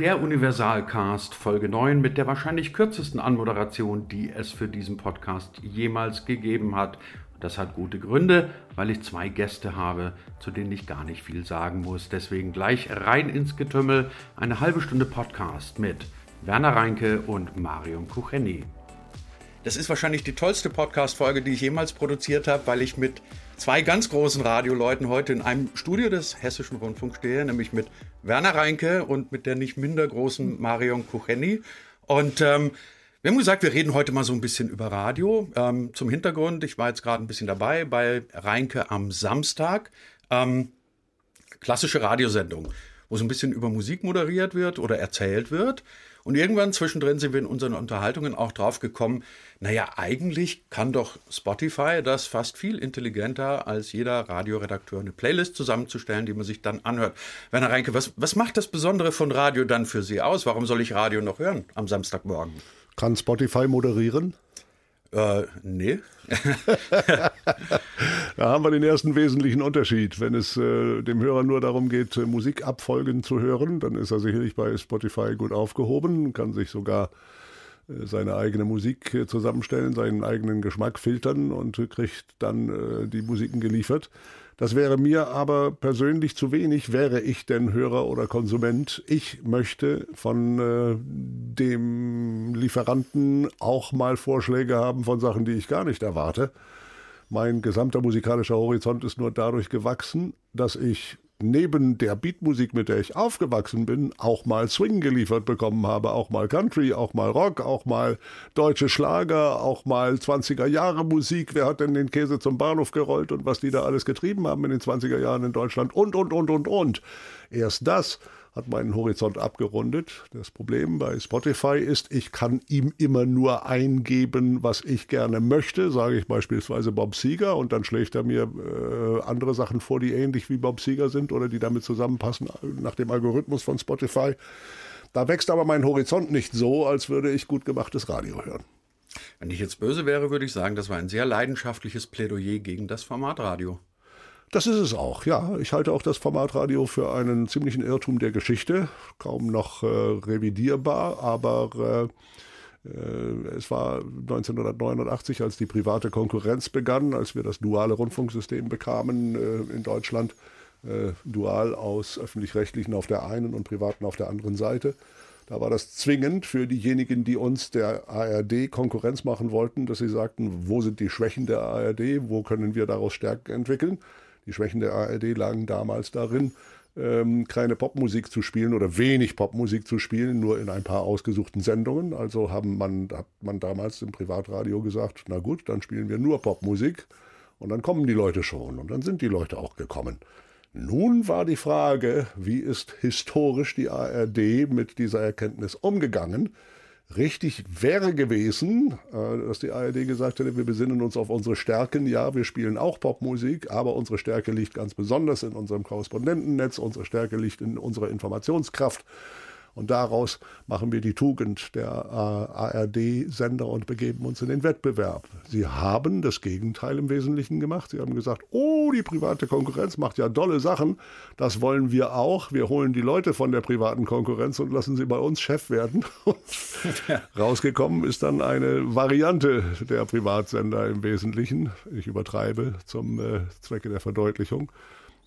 Der Universalcast Folge 9 mit der wahrscheinlich kürzesten Anmoderation, die es für diesen Podcast jemals gegeben hat. Das hat gute Gründe, weil ich zwei Gäste habe, zu denen ich gar nicht viel sagen muss. Deswegen gleich rein ins Getümmel. Eine halbe Stunde Podcast mit Werner Reinke und Marion Kucheni. Das ist wahrscheinlich die tollste Podcast-Folge, die ich jemals produziert habe, weil ich mit zwei ganz großen Radioleuten heute in einem Studio des Hessischen Rundfunks stehe, nämlich mit Werner Reinke und mit der nicht minder großen Marion Kucheni. Und ähm, wir haben gesagt, wir reden heute mal so ein bisschen über Radio. Ähm, zum Hintergrund, ich war jetzt gerade ein bisschen dabei bei Reinke am Samstag. Ähm, klassische Radiosendung, wo so ein bisschen über Musik moderiert wird oder erzählt wird. Und irgendwann zwischendrin sind wir in unseren Unterhaltungen auch drauf gekommen, naja, eigentlich kann doch Spotify das fast viel intelligenter als jeder Radioredakteur eine Playlist zusammenzustellen, die man sich dann anhört. Werner Reinke, was, was macht das Besondere von Radio dann für Sie aus? Warum soll ich Radio noch hören am Samstagmorgen? Kann Spotify moderieren? Äh, nee. da haben wir den ersten wesentlichen Unterschied. Wenn es äh, dem Hörer nur darum geht, äh, Musikabfolgen zu hören, dann ist er sicherlich bei Spotify gut aufgehoben, kann sich sogar äh, seine eigene Musik äh, zusammenstellen, seinen eigenen Geschmack filtern und kriegt dann die Musiken geliefert. Das wäre mir aber persönlich zu wenig, wäre ich denn Hörer oder Konsument. Ich möchte von äh, dem Lieferanten auch mal Vorschläge haben von Sachen, die ich gar nicht erwarte. Mein gesamter musikalischer Horizont ist nur dadurch gewachsen, dass ich neben der Beatmusik, mit der ich aufgewachsen bin, auch mal Swing geliefert bekommen habe, auch mal Country, auch mal Rock, auch mal deutsche Schlager, auch mal 20er Jahre Musik. Wer hat denn den Käse zum Bahnhof gerollt und was die da alles getrieben haben in den 20er Jahren in Deutschland und, und, und, und, und. Erst das hat meinen Horizont abgerundet. Das Problem bei Spotify ist, ich kann ihm immer nur eingeben, was ich gerne möchte. Sage ich beispielsweise Bob Seger und dann schlägt er mir äh, andere Sachen vor, die ähnlich wie Bob Seger sind oder die damit zusammenpassen nach dem Algorithmus von Spotify. Da wächst aber mein Horizont nicht so, als würde ich gut gemachtes Radio hören. Wenn ich jetzt böse wäre, würde ich sagen, das war ein sehr leidenschaftliches Plädoyer gegen das Format Radio. Das ist es auch, ja. Ich halte auch das Formatradio für einen ziemlichen Irrtum der Geschichte, kaum noch äh, revidierbar, aber äh, äh es war 1989, als die private Konkurrenz begann, als wir das duale Rundfunksystem bekamen äh, in Deutschland, äh, dual aus öffentlich-rechtlichen auf der einen und privaten auf der anderen Seite. Da war das zwingend für diejenigen, die uns der ARD Konkurrenz machen wollten, dass sie sagten, wo sind die Schwächen der ARD, wo können wir daraus Stärken entwickeln. Die Schwächen der ARD lagen damals darin, ähm, keine Popmusik zu spielen oder wenig Popmusik zu spielen, nur in ein paar ausgesuchten Sendungen. Also haben man, hat man damals im Privatradio gesagt, na gut, dann spielen wir nur Popmusik und dann kommen die Leute schon und dann sind die Leute auch gekommen. Nun war die Frage, wie ist historisch die ARD mit dieser Erkenntnis umgegangen? Richtig wäre gewesen, äh, dass die ARD gesagt hätte, wir besinnen uns auf unsere Stärken. Ja, wir spielen auch Popmusik, aber unsere Stärke liegt ganz besonders in unserem Korrespondentennetz, unsere Stärke liegt in unserer Informationskraft. Und daraus machen wir die Tugend der äh, ARD-Sender und begeben uns in den Wettbewerb. Sie haben das Gegenteil im Wesentlichen gemacht. Sie haben gesagt, oh, die private Konkurrenz macht ja dolle Sachen. Das wollen wir auch. Wir holen die Leute von der privaten Konkurrenz und lassen sie bei uns Chef werden. Ja. Rausgekommen ist dann eine Variante der Privatsender im Wesentlichen. Ich übertreibe zum äh, Zwecke der Verdeutlichung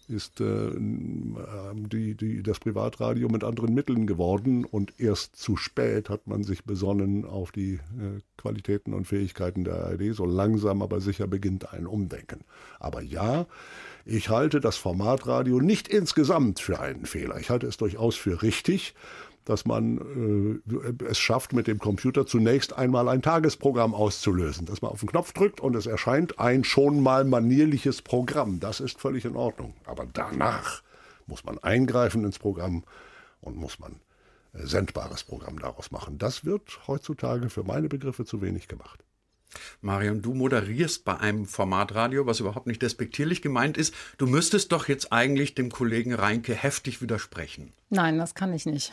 ist äh, die, die, das Privatradio mit anderen Mitteln geworden und erst zu spät hat man sich besonnen auf die äh, Qualitäten und Fähigkeiten der ARD. So langsam aber sicher beginnt ein Umdenken. Aber ja, ich halte das Formatradio nicht insgesamt für einen Fehler. Ich halte es durchaus für richtig dass man äh, es schafft, mit dem Computer zunächst einmal ein Tagesprogramm auszulösen. Dass man auf den Knopf drückt und es erscheint ein schon mal manierliches Programm. Das ist völlig in Ordnung. Aber danach muss man eingreifen ins Programm und muss man äh, sendbares Programm daraus machen. Das wird heutzutage für meine Begriffe zu wenig gemacht. Marion, du moderierst bei einem Formatradio, was überhaupt nicht despektierlich gemeint ist. Du müsstest doch jetzt eigentlich dem Kollegen Reinke heftig widersprechen. Nein, das kann ich nicht.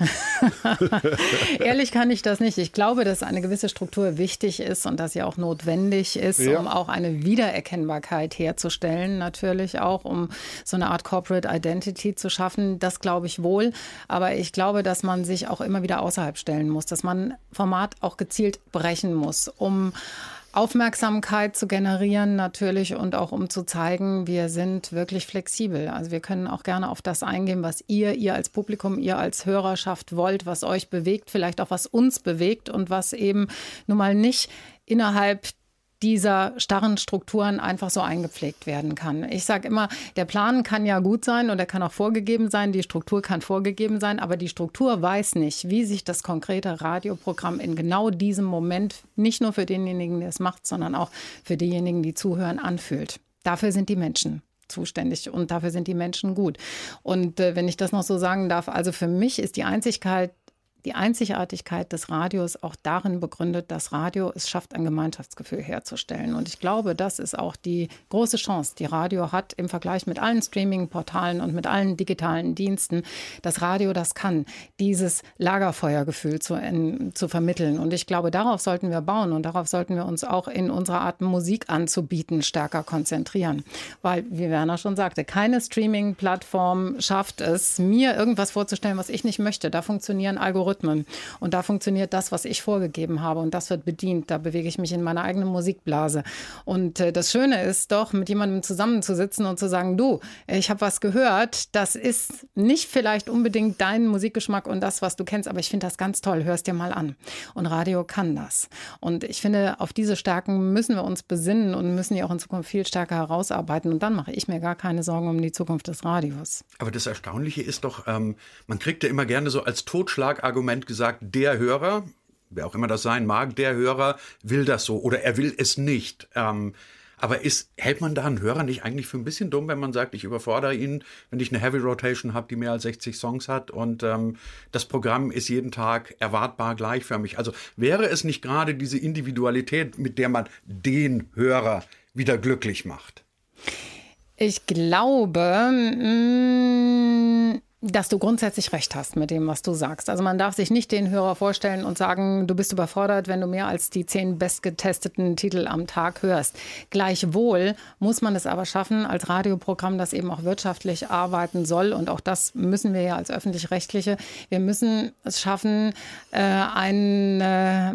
Ehrlich kann ich das nicht. Ich glaube, dass eine gewisse Struktur wichtig ist und dass sie auch notwendig ist, ja. um auch eine Wiedererkennbarkeit herzustellen, natürlich auch, um so eine Art Corporate Identity zu schaffen. Das glaube ich wohl. Aber ich glaube, dass man sich auch immer wieder außerhalb stellen muss, dass man Format auch gezielt brechen muss, um Aufmerksamkeit zu generieren natürlich und auch um zu zeigen, wir sind wirklich flexibel. Also wir können auch gerne auf das eingehen, was ihr, ihr als Publikum, ihr als Hörerschaft wollt, was euch bewegt, vielleicht auch was uns bewegt und was eben nun mal nicht innerhalb dieser starren Strukturen einfach so eingepflegt werden kann. Ich sage immer, der Plan kann ja gut sein und er kann auch vorgegeben sein, die Struktur kann vorgegeben sein, aber die Struktur weiß nicht, wie sich das konkrete Radioprogramm in genau diesem Moment nicht nur für denjenigen, der es macht, sondern auch für diejenigen, die zuhören, anfühlt. Dafür sind die Menschen zuständig und dafür sind die Menschen gut. Und äh, wenn ich das noch so sagen darf, also für mich ist die Einzigkeit die Einzigartigkeit des Radios auch darin begründet, dass Radio es schafft, ein Gemeinschaftsgefühl herzustellen. Und ich glaube, das ist auch die große Chance, die Radio hat im Vergleich mit allen Streaming-Portalen und mit allen digitalen Diensten. Das Radio das kann, dieses Lagerfeuergefühl zu, in, zu vermitteln. Und ich glaube, darauf sollten wir bauen und darauf sollten wir uns auch in unserer Art Musik anzubieten stärker konzentrieren. Weil, wie Werner schon sagte, keine Streaming-Plattform schafft es, mir irgendwas vorzustellen, was ich nicht möchte. Da funktionieren Algorithmen Algorithmen. Und da funktioniert das, was ich vorgegeben habe. Und das wird bedient. Da bewege ich mich in meiner eigenen Musikblase. Und äh, das Schöne ist doch, mit jemandem zusammenzusitzen und zu sagen, du, ich habe was gehört. Das ist nicht vielleicht unbedingt dein Musikgeschmack und das, was du kennst, aber ich finde das ganz toll. Hörst dir mal an. Und Radio kann das. Und ich finde, auf diese Stärken müssen wir uns besinnen und müssen die auch in Zukunft viel stärker herausarbeiten. Und dann mache ich mir gar keine Sorgen um die Zukunft des Radios. Aber das Erstaunliche ist doch, ähm, man kriegt ja immer gerne so als Totschlagargument Argument gesagt, der Hörer, wer auch immer das sein mag, der Hörer will das so oder er will es nicht. Ähm, aber ist, hält man da einen Hörer nicht eigentlich für ein bisschen dumm, wenn man sagt, ich überfordere ihn, wenn ich eine Heavy Rotation habe, die mehr als 60 Songs hat und ähm, das Programm ist jeden Tag erwartbar gleichförmig? Also wäre es nicht gerade diese Individualität, mit der man den Hörer wieder glücklich macht? Ich glaube, mm, dass du grundsätzlich recht hast mit dem, was du sagst. Also man darf sich nicht den Hörer vorstellen und sagen, du bist überfordert, wenn du mehr als die zehn bestgetesteten Titel am Tag hörst. Gleichwohl muss man es aber schaffen, als Radioprogramm, das eben auch wirtschaftlich arbeiten soll. Und auch das müssen wir ja als öffentlich-rechtliche. Wir müssen es schaffen, äh, eine,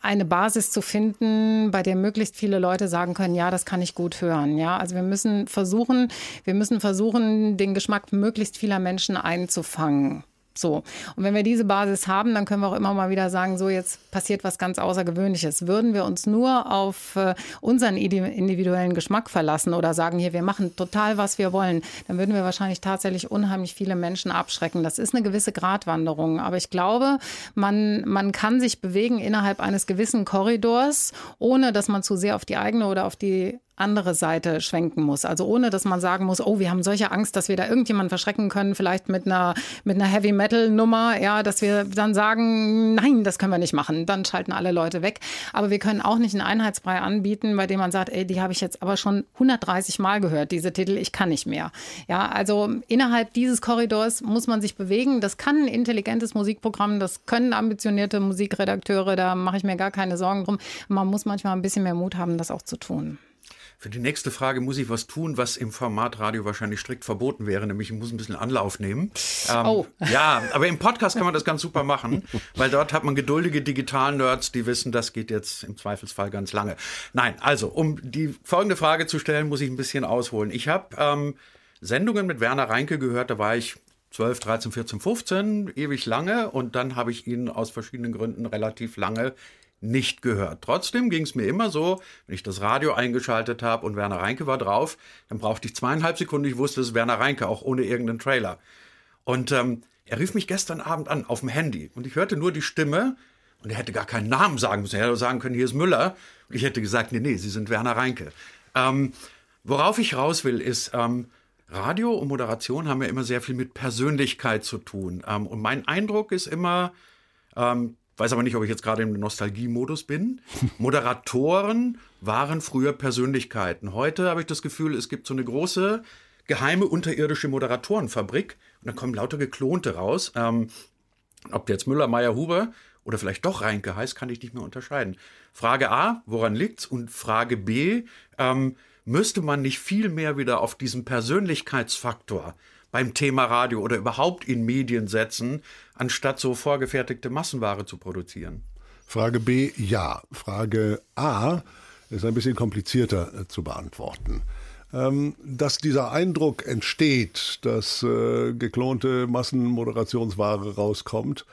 eine Basis zu finden, bei der möglichst viele Leute sagen können, ja, das kann ich gut hören. Ja, also wir müssen versuchen, wir müssen versuchen, den Geschmack möglichst vieler Menschen einzufangen. So. Und wenn wir diese Basis haben, dann können wir auch immer mal wieder sagen, so jetzt passiert was ganz Außergewöhnliches. Würden wir uns nur auf äh, unseren individuellen Geschmack verlassen oder sagen, hier, wir machen total, was wir wollen, dann würden wir wahrscheinlich tatsächlich unheimlich viele Menschen abschrecken. Das ist eine gewisse Gratwanderung. Aber ich glaube, man, man kann sich bewegen innerhalb eines gewissen Korridors, ohne dass man zu sehr auf die eigene oder auf die andere Seite schwenken muss. Also ohne, dass man sagen muss, oh, wir haben solche Angst, dass wir da irgendjemanden verschrecken können, vielleicht mit einer, mit einer Heavy Metal Nummer, ja, dass wir dann sagen, nein, das können wir nicht machen. Dann schalten alle Leute weg. Aber wir können auch nicht einen Einheitsbrei anbieten, bei dem man sagt, ey, die habe ich jetzt aber schon 130 Mal gehört, diese Titel, ich kann nicht mehr. Ja, also innerhalb dieses Korridors muss man sich bewegen. Das kann ein intelligentes Musikprogramm, das können ambitionierte Musikredakteure, da mache ich mir gar keine Sorgen drum. Man muss manchmal ein bisschen mehr Mut haben, das auch zu tun. Für die nächste Frage muss ich was tun, was im Format Radio wahrscheinlich strikt verboten wäre, nämlich ich muss ein bisschen Anlauf nehmen. Ähm, oh. Ja, aber im Podcast kann man das ganz super machen, weil dort hat man geduldige Digital-Nerds, die wissen, das geht jetzt im Zweifelsfall ganz lange. Nein, also, um die folgende Frage zu stellen, muss ich ein bisschen ausholen. Ich habe ähm, Sendungen mit Werner Reinke gehört, da war ich 12, 13, 14, 15, ewig lange und dann habe ich ihn aus verschiedenen Gründen relativ lange nicht gehört. Trotzdem ging es mir immer so, wenn ich das Radio eingeschaltet habe und Werner Reinke war drauf, dann brauchte ich zweieinhalb Sekunden, ich wusste, es ist Werner Reinke, auch ohne irgendeinen Trailer. Und ähm, er rief mich gestern Abend an auf dem Handy und ich hörte nur die Stimme und er hätte gar keinen Namen sagen müssen. Er hätte sagen können, hier ist Müller. Und ich hätte gesagt, nee, nee, Sie sind Werner Reinke. Ähm, worauf ich raus will, ist, ähm, Radio und Moderation haben ja immer sehr viel mit Persönlichkeit zu tun. Ähm, und mein Eindruck ist immer, ähm, weiß aber nicht, ob ich jetzt gerade im Nostalgie-Modus bin. Moderatoren waren früher Persönlichkeiten. Heute habe ich das Gefühl, es gibt so eine große geheime unterirdische Moderatorenfabrik und dann kommen lauter Geklonte raus. Ähm, ob der jetzt Müller, Meyer, Huber oder vielleicht doch Reinke heißt, kann ich nicht mehr unterscheiden. Frage A, woran liegt's? Und Frage B, ähm, müsste man nicht viel mehr wieder auf diesen Persönlichkeitsfaktor beim Thema Radio oder überhaupt in Medien setzen, anstatt so vorgefertigte Massenware zu produzieren? Frage B, ja. Frage A ist ein bisschen komplizierter äh, zu beantworten. Ähm, dass dieser Eindruck entsteht, dass äh, geklonte Massenmoderationsware rauskommt,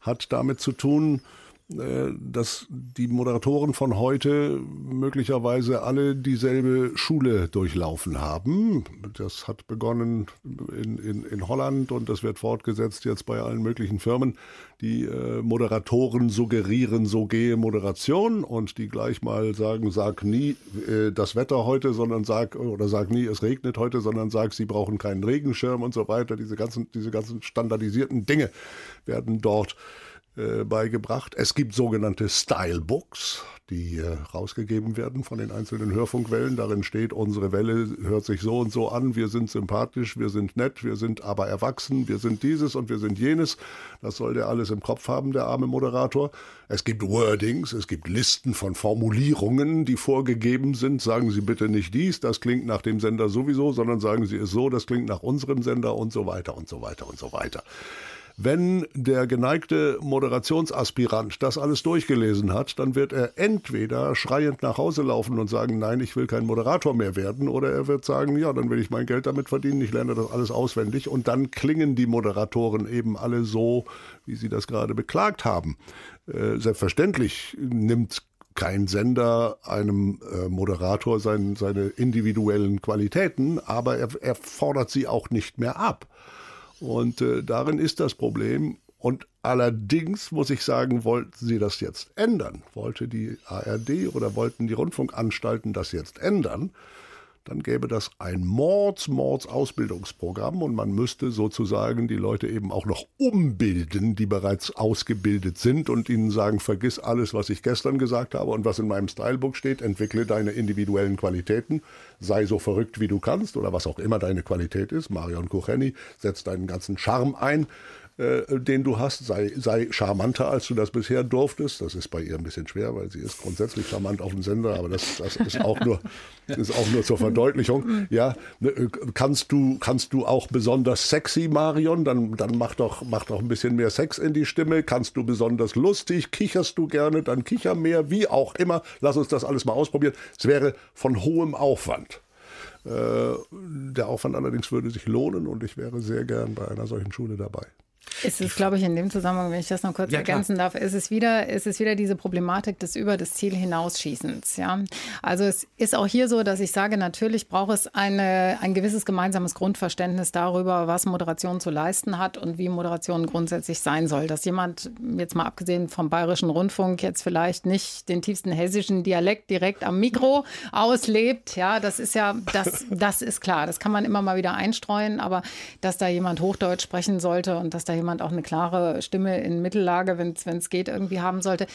hat damit zu tun, dass die Moderatoren von heute möglicherweise alle dieselbe Schule durchlaufen haben. Das hat begonnen in, in, in Holland und das wird fortgesetzt jetzt bei allen möglichen Firmen. Die äh, Moderatoren suggerieren, so gehe Moderation und die gleich mal sagen, sag nie äh, das Wetter heute, sondern sag, oder sag nie, es regnet heute, sondern sag, sie brauchen keinen Regenschirm und so weiter. Diese ganzen, diese ganzen standardisierten Dinge werden dort äh, beigebracht. Es gibt sogenannte Stylebooks, die äh, rausgegeben werden von den einzelnen Hörfunkwellen. Darin steht, unsere Welle hört sich so und so an, wir sind sympathisch, wir sind nett, wir sind aber erwachsen, wir sind dieses und wir sind jenes. Das soll der alles im Kopf haben, der arme Moderator. Es gibt Wordings, es gibt Listen von Formulierungen, die vorgegeben sind. Sagen Sie bitte nicht dies, das klingt nach dem Sender sowieso, sondern sagen Sie es so, das klingt nach unserem Sender und so weiter und so weiter und so weiter. Wenn der geneigte Moderationsaspirant das alles durchgelesen hat, dann wird er entweder schreiend nach Hause laufen und sagen, nein, ich will kein Moderator mehr werden, oder er wird sagen, ja, dann will ich mein Geld damit verdienen, ich lerne das alles auswendig und dann klingen die Moderatoren eben alle so, wie sie das gerade beklagt haben. Äh, selbstverständlich nimmt kein Sender einem äh, Moderator sein, seine individuellen Qualitäten, aber er, er fordert sie auch nicht mehr ab. Und äh, darin ist das Problem. Und allerdings muss ich sagen, wollten Sie das jetzt ändern, wollte die ARD oder wollten die Rundfunkanstalten das jetzt ändern, dann gäbe das ein Mords, Mords Ausbildungsprogramm und man müsste sozusagen die Leute eben auch noch umbilden, die bereits ausgebildet sind und ihnen sagen, vergiss alles, was ich gestern gesagt habe und was in meinem Stylebook steht, entwickle deine individuellen Qualitäten, sei so verrückt, wie du kannst oder was auch immer deine Qualität ist. Marion Kucheni setzt deinen ganzen Charme ein äh, den du hast, sei, sei charmanter, als du das bisher durftest. Das ist bei ihr ein bisschen schwer, weil sie ist grundsätzlich charmant auf dem Sender, aber das, das ist, auch nur, ist auch nur zur Verdeutlichung. Ja, ne, äh, kannst du, kannst du auch besonders sexy, Marion? Dann, dann mach doch, mach doch ein bisschen mehr Sex in die Stimme. Kannst du besonders lustig? Kicherst du gerne? Dann kicher mehr. Wie auch immer. Lass uns das alles mal ausprobieren. Es wäre von hohem Aufwand. Äh, der Aufwand allerdings würde sich lohnen und ich wäre sehr gern bei einer solchen Schule dabei. Es ist, glaube ich, in dem Zusammenhang, wenn ich das noch kurz ja, ergänzen klar. darf, ist es wieder, ist es wieder diese Problematik des über das Ziel hinausschießens. Ja? Also es ist auch hier so, dass ich sage, natürlich braucht es eine, ein gewisses gemeinsames Grundverständnis darüber, was Moderation zu leisten hat und wie Moderation grundsätzlich sein soll. Dass jemand, jetzt mal abgesehen vom bayerischen Rundfunk, jetzt vielleicht nicht den tiefsten hessischen Dialekt direkt am Mikro auslebt, ja, das ist ja, das, das ist klar. Das kann man immer mal wieder einstreuen, aber dass da jemand Hochdeutsch sprechen sollte und dass da jemand auch eine klare Stimme in Mittellage, wenn es geht, irgendwie haben sollte.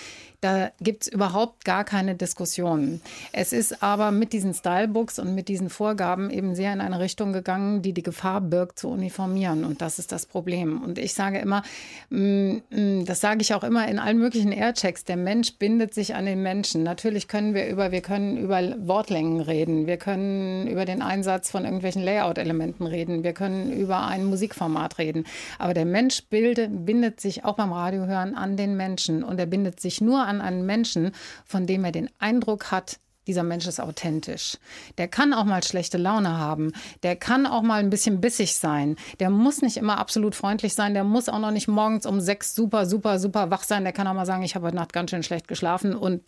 Da gibt es überhaupt gar keine Diskussion. Es ist aber mit diesen Stylebooks und mit diesen Vorgaben eben sehr in eine Richtung gegangen, die die Gefahr birgt, zu uniformieren. Und das ist das Problem. Und ich sage immer, mm, mm, das sage ich auch immer in allen möglichen Airchecks, der Mensch bindet sich an den Menschen. Natürlich können wir über, wir können über Wortlängen reden, wir können über den Einsatz von irgendwelchen Layout-Elementen reden, wir können über ein Musikformat reden. Aber der Mensch bilde, bindet sich auch beim Radiohören an den Menschen. Und er bindet sich nur an einen Menschen, von dem er den Eindruck hat, dieser Mensch ist authentisch. Der kann auch mal schlechte Laune haben. Der kann auch mal ein bisschen bissig sein. Der muss nicht immer absolut freundlich sein. Der muss auch noch nicht morgens um sechs super, super, super wach sein. Der kann auch mal sagen, ich habe heute Nacht ganz schön schlecht geschlafen. Und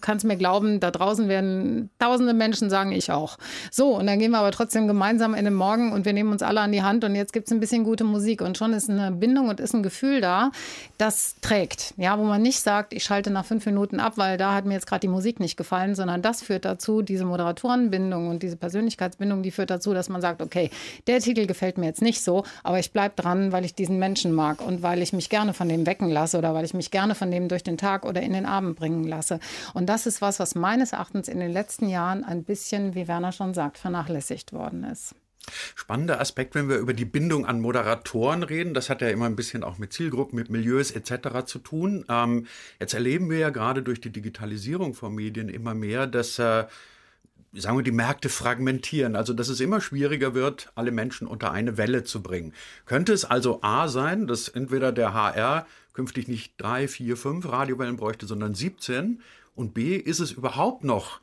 kannst mir glauben, da draußen werden tausende Menschen sagen, ich auch. So, und dann gehen wir aber trotzdem gemeinsam in den Morgen und wir nehmen uns alle an die Hand und jetzt gibt es ein bisschen gute Musik. Und schon ist eine Bindung und ist ein Gefühl da, das trägt. Ja, wo man nicht sagt, ich schalte nach fünf Minuten ab, weil da hat mir jetzt gerade die Musik nicht gefallen, sondern das das führt dazu, diese Moderatorenbindung und diese Persönlichkeitsbindung, die führt dazu, dass man sagt, okay, der Titel gefällt mir jetzt nicht so, aber ich bleibe dran, weil ich diesen Menschen mag und weil ich mich gerne von dem wecken lasse oder weil ich mich gerne von dem durch den Tag oder in den Abend bringen lasse. Und das ist was, was meines Erachtens in den letzten Jahren ein bisschen, wie Werner schon sagt, vernachlässigt worden ist. Spannender Aspekt, wenn wir über die Bindung an Moderatoren reden. Das hat ja immer ein bisschen auch mit Zielgruppen, mit Milieus etc. zu tun. Ähm, jetzt erleben wir ja gerade durch die Digitalisierung von Medien immer mehr, dass äh, sagen wir, die Märkte fragmentieren, also dass es immer schwieriger wird, alle Menschen unter eine Welle zu bringen. Könnte es also A sein, dass entweder der HR künftig nicht drei, vier, fünf Radiowellen bräuchte, sondern 17? Und B, ist es überhaupt noch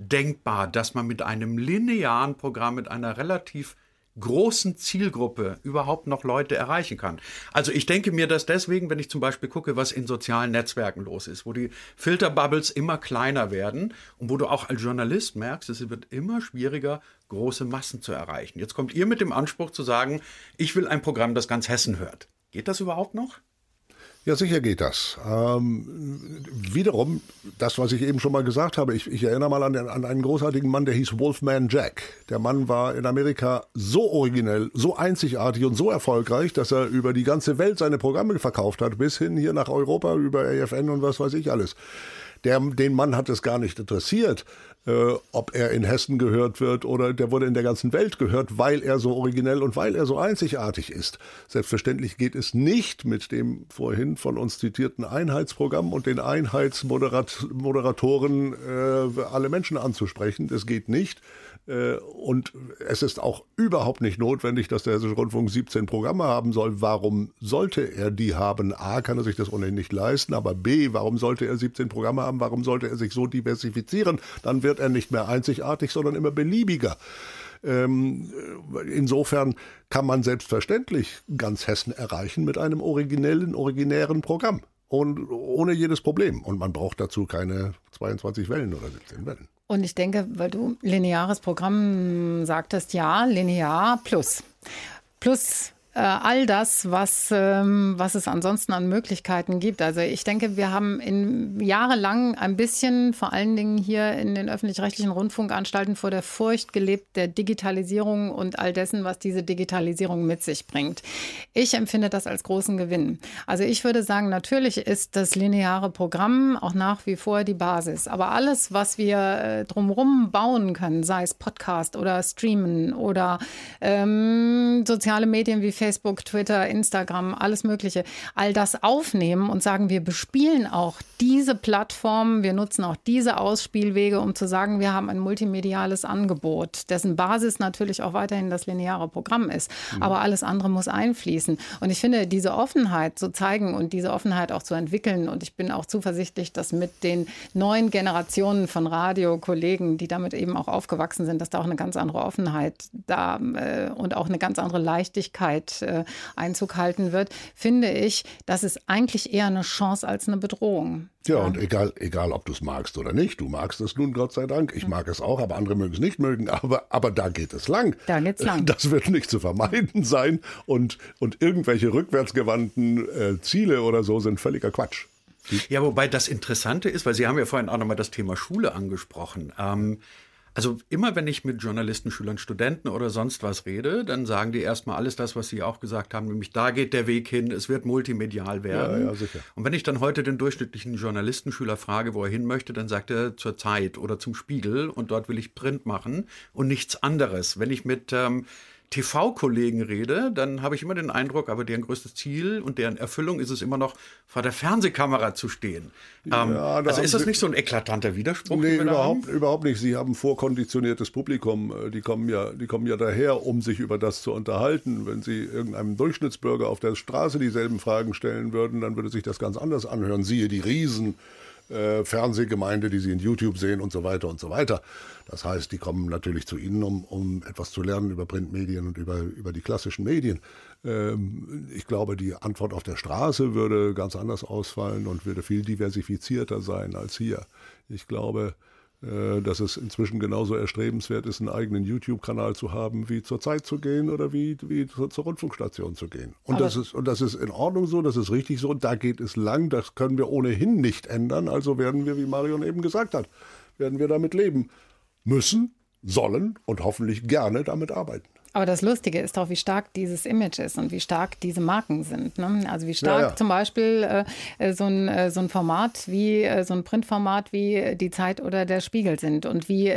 denkbar, dass man mit einem linearen Programm, mit einer relativ großen Zielgruppe überhaupt noch Leute erreichen kann. Also ich denke mir das deswegen, wenn ich zum Beispiel gucke, was in sozialen Netzwerken los ist, wo die Filterbubbles immer kleiner werden und wo du auch als Journalist merkst, es wird immer schwieriger, große Massen zu erreichen. Jetzt kommt ihr mit dem Anspruch zu sagen, ich will ein Programm, das ganz Hessen hört. Geht das überhaupt noch? Ja, sicher geht das. Ähm, wiederum, das, was ich eben schon mal gesagt habe, ich, ich erinnere mal an, den, an, einen großartigen Mann, der hieß Wolfman Jack. Der Mann war in Amerika so originell, so einzigartig und so erfolgreich, dass er über die ganze Welt seine Programme verkauft hat, bis hin hier nach Europa über AFN und was weiß ich alles. Der, den Mann hat es gar nicht interessiert, äh, ob er in Hessen gehört wird oder der wurde in der ganzen Welt gehört, weil er so originell und weil er so einzigartig ist. Selbstverständlich geht es nicht mit dem vorhin von uns zitierten Einheitsprogramm und den Einheitsmoderatoren äh, alle Menschen anzusprechen. Das geht nicht. Äh, und es ist auch überhaupt nicht notwendig, dass der Hessische Rundfunk 17 Programme haben soll. Warum sollte er die haben? A, kann er sich das ohnehin nicht leisten, aber B, warum sollte er 17 Programme haben? Warum sollte er sich so diversifizieren? Dann wird er nicht mehr einzigartig, sondern immer beliebiger. Ähm, insofern kann man selbstverständlich ganz Hessen erreichen mit einem originellen, originären Programm. Und ohne jedes Problem. Und man braucht dazu keine 22 Wellen oder 17 Wellen. Und ich denke, weil du lineares Programm sagtest, ja, linear plus. Plus all das, was, ähm, was es ansonsten an Möglichkeiten gibt. Also ich denke, wir haben in jahrelang ein bisschen, vor allen Dingen hier in den öffentlich-rechtlichen Rundfunkanstalten, vor der Furcht gelebt der Digitalisierung und all dessen, was diese Digitalisierung mit sich bringt. Ich empfinde das als großen Gewinn. Also ich würde sagen, natürlich ist das lineare Programm auch nach wie vor die Basis. Aber alles, was wir äh, drumherum bauen können, sei es Podcast oder Streamen oder ähm, soziale Medien wie Facebook, Twitter, Instagram, alles Mögliche, all das aufnehmen und sagen, wir bespielen auch diese Plattformen, wir nutzen auch diese Ausspielwege, um zu sagen, wir haben ein multimediales Angebot, dessen Basis natürlich auch weiterhin das lineare Programm ist. Mhm. Aber alles andere muss einfließen. Und ich finde, diese Offenheit zu zeigen und diese Offenheit auch zu entwickeln, und ich bin auch zuversichtlich, dass mit den neuen Generationen von Radiokollegen, die damit eben auch aufgewachsen sind, dass da auch eine ganz andere Offenheit da äh, und auch eine ganz andere Leichtigkeit äh, Einzug halten wird, finde ich, das ist eigentlich eher eine Chance als eine Bedrohung. Ja, ja. und egal, egal ob du es magst oder nicht, du magst es nun, Gott sei Dank. Ich mag es auch, aber andere mögen es nicht mögen. Aber, aber da geht es lang. Da geht's lang. Das wird nicht zu vermeiden sein. Und, und irgendwelche rückwärtsgewandten äh, Ziele oder so sind völliger Quatsch. Ja, wobei das Interessante ist, weil Sie haben ja vorhin auch nochmal das Thema Schule angesprochen. Ähm, also immer wenn ich mit Journalisten, Schülern, Studenten oder sonst was rede, dann sagen die erstmal alles das, was Sie auch gesagt haben, nämlich da geht der Weg hin, es wird multimedial werden. Ja, ja, sicher. Und wenn ich dann heute den durchschnittlichen Journalistenschüler frage, wo er hin möchte, dann sagt er zur Zeit oder zum Spiegel und dort will ich Print machen und nichts anderes. Wenn ich mit ähm, TV-Kollegen rede, dann habe ich immer den Eindruck, aber deren größtes Ziel und deren Erfüllung ist es immer noch, vor der Fernsehkamera zu stehen. Ja, ähm, also ist das nicht so ein eklatanter Widerspruch? Nee, überhaupt, überhaupt nicht. Sie haben vorkonditioniertes Publikum. Äh, die kommen, ja, die kommen ja daher, um sich über das zu unterhalten. Wenn Sie irgendeinem Durchschnittsbürger auf der Straße dieselben Fragen stellen würden, dann würde sich das ganz anders anhören. Siehe die Riesen äh, Fernsehgemeinde, die sie in YouTube sehen und so weiter und so weiter. Das heißt, die kommen natürlich zu Ihnen, um, um etwas zu lernen über Printmedien und über, über die klassischen Medien. Ähm, ich glaube, die Antwort auf der Straße würde ganz anders ausfallen und würde viel diversifizierter sein als hier. Ich glaube, dass es inzwischen genauso erstrebenswert ist, einen eigenen YouTube-Kanal zu haben, wie zur Zeit zu gehen oder wie, wie zur, zur Rundfunkstation zu gehen. Und das, ist, und das ist in Ordnung so, das ist richtig so, und da geht es lang, das können wir ohnehin nicht ändern, also werden wir, wie Marion eben gesagt hat, werden wir damit leben müssen, sollen und hoffentlich gerne damit arbeiten. Aber das Lustige ist doch, wie stark dieses Image ist und wie stark diese Marken sind. Ne? Also wie stark ja, ja. zum Beispiel äh, äh so, ein, äh, so ein Format wie äh, so ein Printformat wie die Zeit oder der Spiegel sind und wie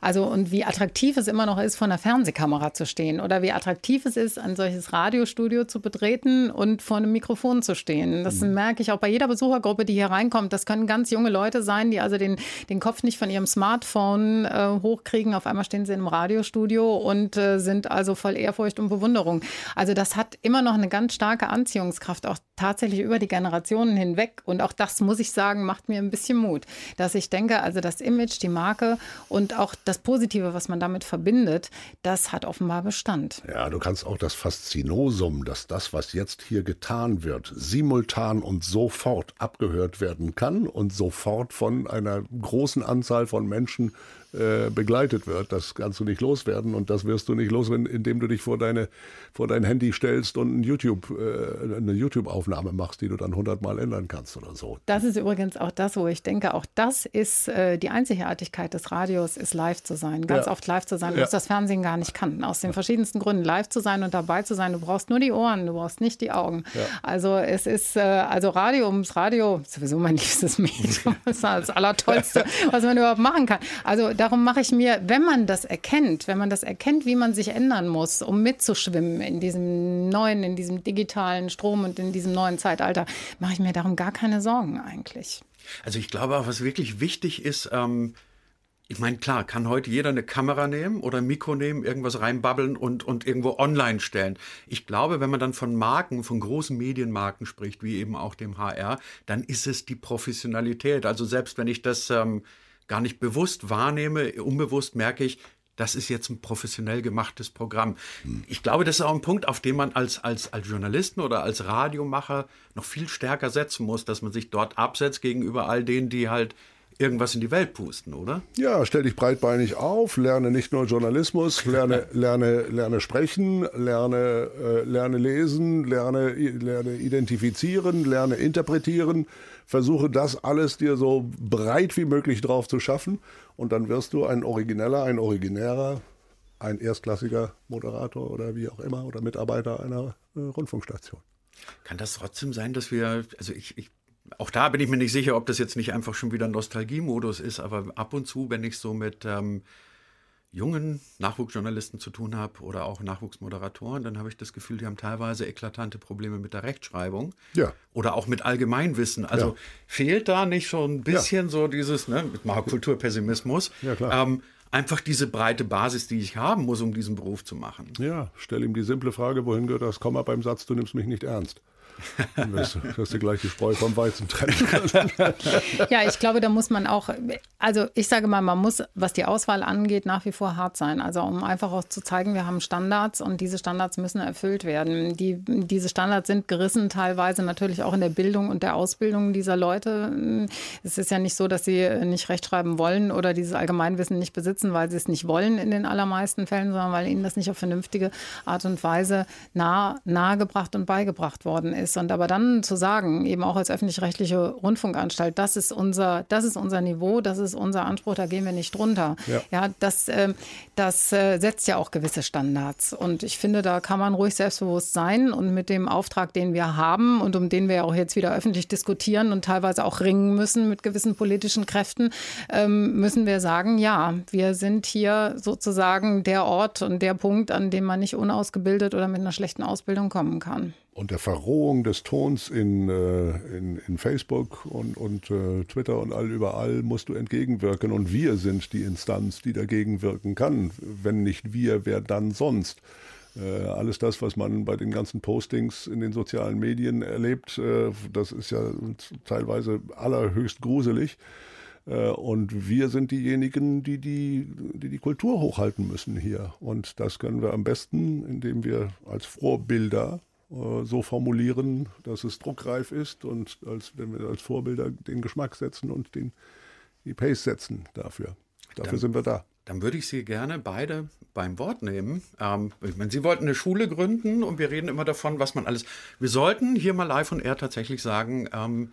also und wie attraktiv es immer noch ist, vor einer Fernsehkamera zu stehen oder wie attraktiv es ist, ein solches Radiostudio zu betreten und vor einem Mikrofon zu stehen. Das mhm. merke ich auch bei jeder Besuchergruppe, die hier reinkommt. Das können ganz junge Leute sein, die also den, den Kopf nicht von ihrem Smartphone hochkriegen. Auf einmal stehen sie in einem Radiostudio und sind also voll Ehrfurcht und Bewunderung. Also das hat immer noch eine ganz starke Anziehungskraft, auch tatsächlich über die Generationen hinweg. Und auch das, muss ich sagen, macht mir ein bisschen Mut, dass ich denke, also das Image, die Marke und auch das Positive, was man damit verbindet, das hat offenbar Bestand. Ja, du kannst auch das Faszinosum, dass das, was jetzt hier getan wird, simultan und sofort abgehört werden kann und sofort von einer großen Anzahl von Menschen äh, begleitet wird. Das kannst du nicht loswerden und das wirst du nicht los, indem du dich vor, deine, vor dein Handy stellst und ein YouTube, äh, eine YouTube-Aufnahme machst, die du dann hundertmal ändern kannst oder so. Das ist übrigens auch das, wo ich denke, auch das ist äh, die Einzigartigkeit des Radios, ist live zu sein. Ganz ja. oft live zu sein, was ja. das Fernsehen gar nicht kann. Aus den verschiedensten Gründen live zu sein und dabei zu sein. Du brauchst nur die Ohren, du brauchst nicht die Augen. Ja. Also es ist, äh, also Radio ums Radio, sowieso mein liebstes Medium, das ist das Allertollste, was man überhaupt machen kann. Also darum mache ich mir, wenn man das erkennt, wenn man das erkennt, wie man sich ändern muss, um mitzuschwimmen in diesem neuen, in diesem digitalen Strom und in diesem neuen Zeitalter, mache ich mir darum gar keine Sorgen eigentlich. Also ich glaube auch, was wirklich wichtig ist, ähm, ich meine, klar, kann heute jeder eine Kamera nehmen oder ein Mikro nehmen, irgendwas reinbabbeln und, und irgendwo online stellen. Ich glaube, wenn man dann von Marken, von großen Medienmarken spricht, wie eben auch dem HR, dann ist es die Professionalität. Also selbst wenn ich das ähm, gar nicht bewusst wahrnehme, unbewusst merke ich, das ist jetzt ein professionell gemachtes Programm. Ich glaube, das ist auch ein Punkt, auf den man als, als, als Journalisten oder als Radiomacher noch viel stärker setzen muss, dass man sich dort absetzt gegenüber all denen, die halt irgendwas in die Welt pusten, oder? Ja, stell dich breitbeinig auf, lerne nicht nur Journalismus, lerne, lerne, lerne sprechen, lerne, äh, lerne lesen, lerne, lerne identifizieren, lerne interpretieren. Versuche das alles dir so breit wie möglich drauf zu schaffen und dann wirst du ein origineller, ein originärer, ein erstklassiger Moderator oder wie auch immer oder Mitarbeiter einer äh, Rundfunkstation. Kann das trotzdem sein, dass wir, also ich, ich auch da bin ich mir nicht sicher, ob das jetzt nicht einfach schon wieder Nostalgiemodus ist, aber ab und zu, wenn ich so mit ähm, jungen Nachwuchsjournalisten zu tun habe oder auch Nachwuchsmoderatoren, dann habe ich das Gefühl, die haben teilweise eklatante Probleme mit der Rechtschreibung ja. oder auch mit Allgemeinwissen. Also ja. fehlt da nicht so ein bisschen ja. so dieses, ne, mit Kulturpessimismus, ja, klar. Ähm, einfach diese breite Basis, die ich haben muss, um diesen Beruf zu machen. Ja, stell ihm die simple Frage, wohin gehört das Komma beim Satz, du nimmst mich nicht ernst. Dass, dass du gleich die Spreu vom Weizen trennen kannst. ja, ich glaube, da muss man auch, also ich sage mal, man muss, was die Auswahl angeht, nach wie vor hart sein. Also um einfach auch zu zeigen, wir haben Standards und diese Standards müssen erfüllt werden. Die, diese Standards sind gerissen, teilweise natürlich auch in der Bildung und der Ausbildung dieser Leute. Es ist ja nicht so, dass sie nicht rechtschreiben wollen oder dieses Allgemeinwissen nicht besitzen, weil sie es nicht wollen in den allermeisten Fällen, sondern weil ihnen das nicht auf vernünftige Art und Weise nah, nahegebracht und beigebracht worden ist ist. Und aber dann zu sagen, eben auch als öffentlich-rechtliche Rundfunkanstalt, das ist unser, das ist unser Niveau, das ist unser Anspruch, da gehen wir nicht drunter. Ja, ja das, äh, das äh, setzt ja auch gewisse Standards. Und ich finde, da kann man ruhig selbstbewusst sein und mit dem Auftrag, den wir haben und um den wir auch jetzt wieder öffentlich diskutieren und teilweise auch ringen müssen mit gewissen politischen Kräften, ähm, müssen wir sagen, ja, wir sind hier sozusagen der Ort und der Punkt, an dem man nicht unausgebildet oder mit einer schlechten Ausbildung kommen kann und der Verrohung des Tons in, äh, in, in, Facebook und, und äh, Twitter und all überall musst du entgegenwirken. Und wir sind die Instanz, die dagegen wirken kann. Wenn nicht wir, wer dann sonst? Äh, alles das, was man bei den ganzen Postings in den sozialen Medien erlebt, äh, das ist ja teilweise allerhöchst gruselig. Äh, und wir sind diejenigen, die die, die die Kultur hochhalten müssen hier. Und das können wir am besten, indem wir als Vorbilder so formulieren, dass es druckreif ist und als, wenn wir als Vorbilder den Geschmack setzen und den, die Pace setzen dafür. Dafür dann, sind wir da. Dann würde ich Sie gerne beide beim Wort nehmen. Ähm, ich meine, Sie wollten eine Schule gründen und wir reden immer davon, was man alles. Wir sollten hier mal live und air tatsächlich sagen, ähm,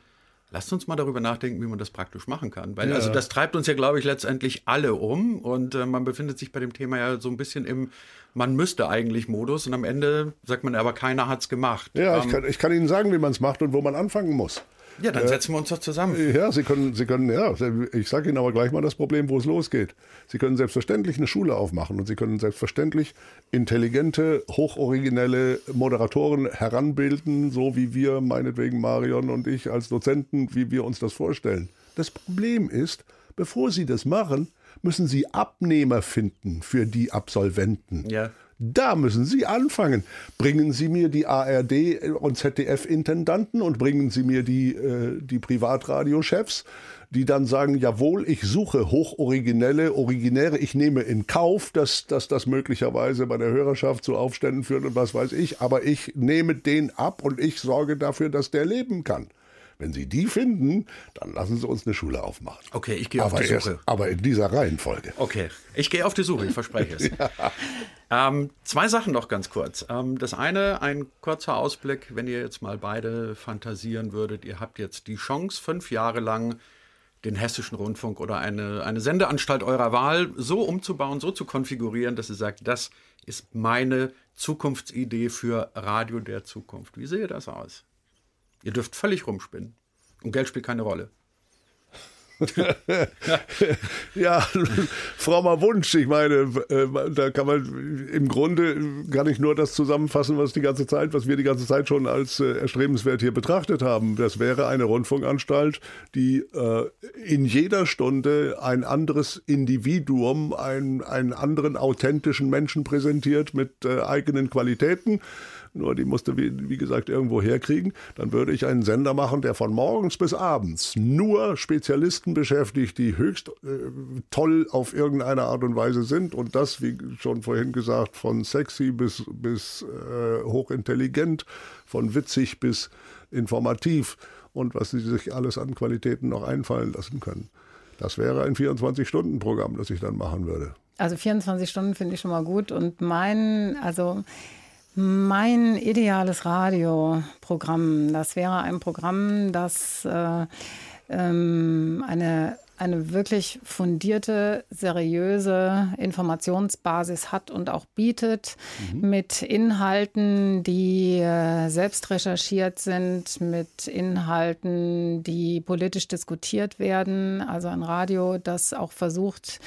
Lasst uns mal darüber nachdenken, wie man das praktisch machen kann. Weil, ja. also das treibt uns ja, glaube ich, letztendlich alle um. Und äh, man befindet sich bei dem Thema ja so ein bisschen im man müsste eigentlich Modus und am Ende sagt man aber, keiner hat es gemacht. Ja, ähm, ich, kann, ich kann Ihnen sagen, wie man es macht und wo man anfangen muss. Ja, dann äh, setzen wir uns doch zusammen. Ja, Sie können, Sie können, ja, ich sage Ihnen aber gleich mal das Problem, wo es losgeht. Sie können selbstverständlich eine Schule aufmachen und Sie können selbstverständlich intelligente, hochoriginelle Moderatoren heranbilden, so wie wir, meinetwegen Marion und ich als Dozenten, wie wir uns das vorstellen. Das Problem ist, bevor Sie das machen, müssen Sie Abnehmer finden für die Absolventen. Ja. Da müssen Sie anfangen. Bringen Sie mir die ARD und ZDF-Intendanten und bringen Sie mir die, äh, die Privatradiochefs, die dann sagen, jawohl, ich suche hochoriginelle, originäre, ich nehme in Kauf, dass, dass das möglicherweise bei der Hörerschaft zu Aufständen führt und was weiß ich, aber ich nehme den ab und ich sorge dafür, dass der leben kann. Wenn Sie die finden, dann lassen Sie uns eine Schule aufmachen. Okay, ich gehe auf die Suche. Erst, aber in dieser Reihenfolge. Okay, ich gehe auf die Suche, ich verspreche es. ja. ähm, zwei Sachen noch ganz kurz. Ähm, das eine, ein kurzer Ausblick, wenn ihr jetzt mal beide fantasieren würdet. Ihr habt jetzt die Chance, fünf Jahre lang den hessischen Rundfunk oder eine, eine Sendeanstalt eurer Wahl so umzubauen, so zu konfigurieren, dass ihr sagt, das ist meine Zukunftsidee für Radio der Zukunft. Wie sehe das aus? Ihr dürft völlig rumspinnen. Und Geld spielt keine Rolle. ja, frommer Wunsch. Ich meine, äh, da kann man im Grunde kann ich nur das zusammenfassen, was die ganze Zeit, was wir die ganze Zeit schon als äh, erstrebenswert hier betrachtet haben. Das wäre eine Rundfunkanstalt, die äh, in jeder Stunde ein anderes Individuum, einen, einen anderen authentischen Menschen präsentiert mit eigenen Qualitäten nur die musste, wie, wie gesagt, irgendwo herkriegen. Dann würde ich einen Sender machen, der von morgens bis abends nur Spezialisten beschäftigt, die höchst äh, toll auf irgendeine Art und Weise sind. Und das, wie schon vorhin gesagt, von sexy bis, bis äh, hochintelligent, von witzig bis informativ und was sie sich alles an Qualitäten noch einfallen lassen können. Das wäre ein 24-Stunden-Programm, das ich dann machen würde. Also 24 Stunden finde ich schon mal gut. Und mein, also mein ideales Radioprogramm, das wäre ein Programm, das äh, ähm, eine, eine wirklich fundierte, seriöse Informationsbasis hat und auch bietet, mhm. mit Inhalten, die äh, selbst recherchiert sind, mit Inhalten, die politisch diskutiert werden. Also ein Radio, das auch versucht,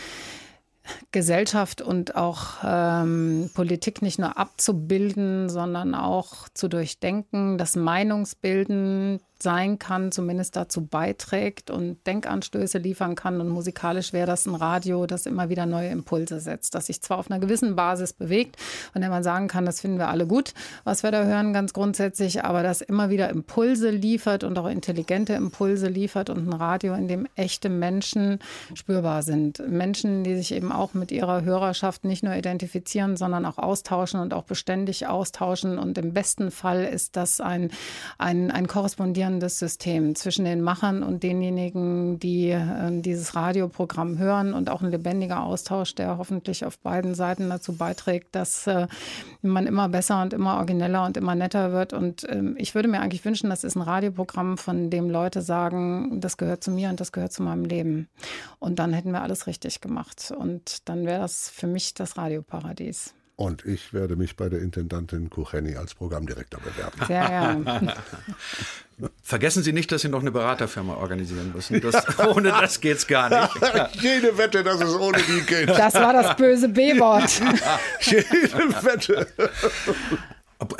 Gesellschaft und auch ähm, Politik nicht nur abzubilden, sondern auch zu durchdenken, das Meinungsbilden sein kann, zumindest dazu beiträgt und Denkanstöße liefern kann. Und musikalisch wäre das ein Radio, das immer wieder neue Impulse setzt, das sich zwar auf einer gewissen Basis bewegt und der man sagen kann, das finden wir alle gut, was wir da hören, ganz grundsätzlich, aber das immer wieder Impulse liefert und auch intelligente Impulse liefert und ein Radio, in dem echte Menschen spürbar sind. Menschen, die sich eben auch mit ihrer Hörerschaft nicht nur identifizieren, sondern auch austauschen und auch beständig austauschen. Und im besten Fall ist das ein, ein, ein korrespondierendes System zwischen den Machern und denjenigen, die äh, dieses Radioprogramm hören und auch ein lebendiger Austausch, der hoffentlich auf beiden Seiten dazu beiträgt, dass äh, man immer besser und immer origineller und immer netter wird. Und ähm, ich würde mir eigentlich wünschen, das ist ein Radioprogramm, von dem Leute sagen, das gehört zu mir und das gehört zu meinem Leben. Und dann hätten wir alles richtig gemacht. Und dann wäre das für mich das Radioparadies. Und ich werde mich bei der Intendantin Kucheni als Programmdirektor bewerben. Sehr gern. Vergessen Sie nicht, dass Sie noch eine Beraterfirma organisieren müssen. Das, ohne das geht es gar nicht. Jede Wette, dass es ohne die geht. Das war das böse B-Wort. Jede Wette.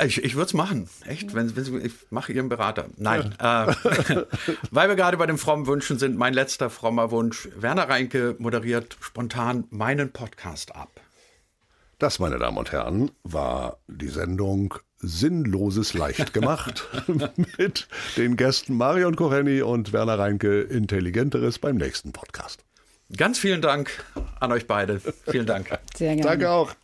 Ich, ich würde es machen. Echt? Wenn, wenn Sie, ich mache Ihren Berater. Nein. Ja. Äh, weil wir gerade bei den frommen Wünschen sind, mein letzter frommer Wunsch. Werner Reinke moderiert spontan meinen Podcast ab. Das, meine Damen und Herren, war die Sendung Sinnloses leicht gemacht mit den Gästen Marion Kocheni und Werner Reinke Intelligenteres beim nächsten Podcast. Ganz vielen Dank an euch beide. Vielen Dank. Sehr gerne. Danke auch.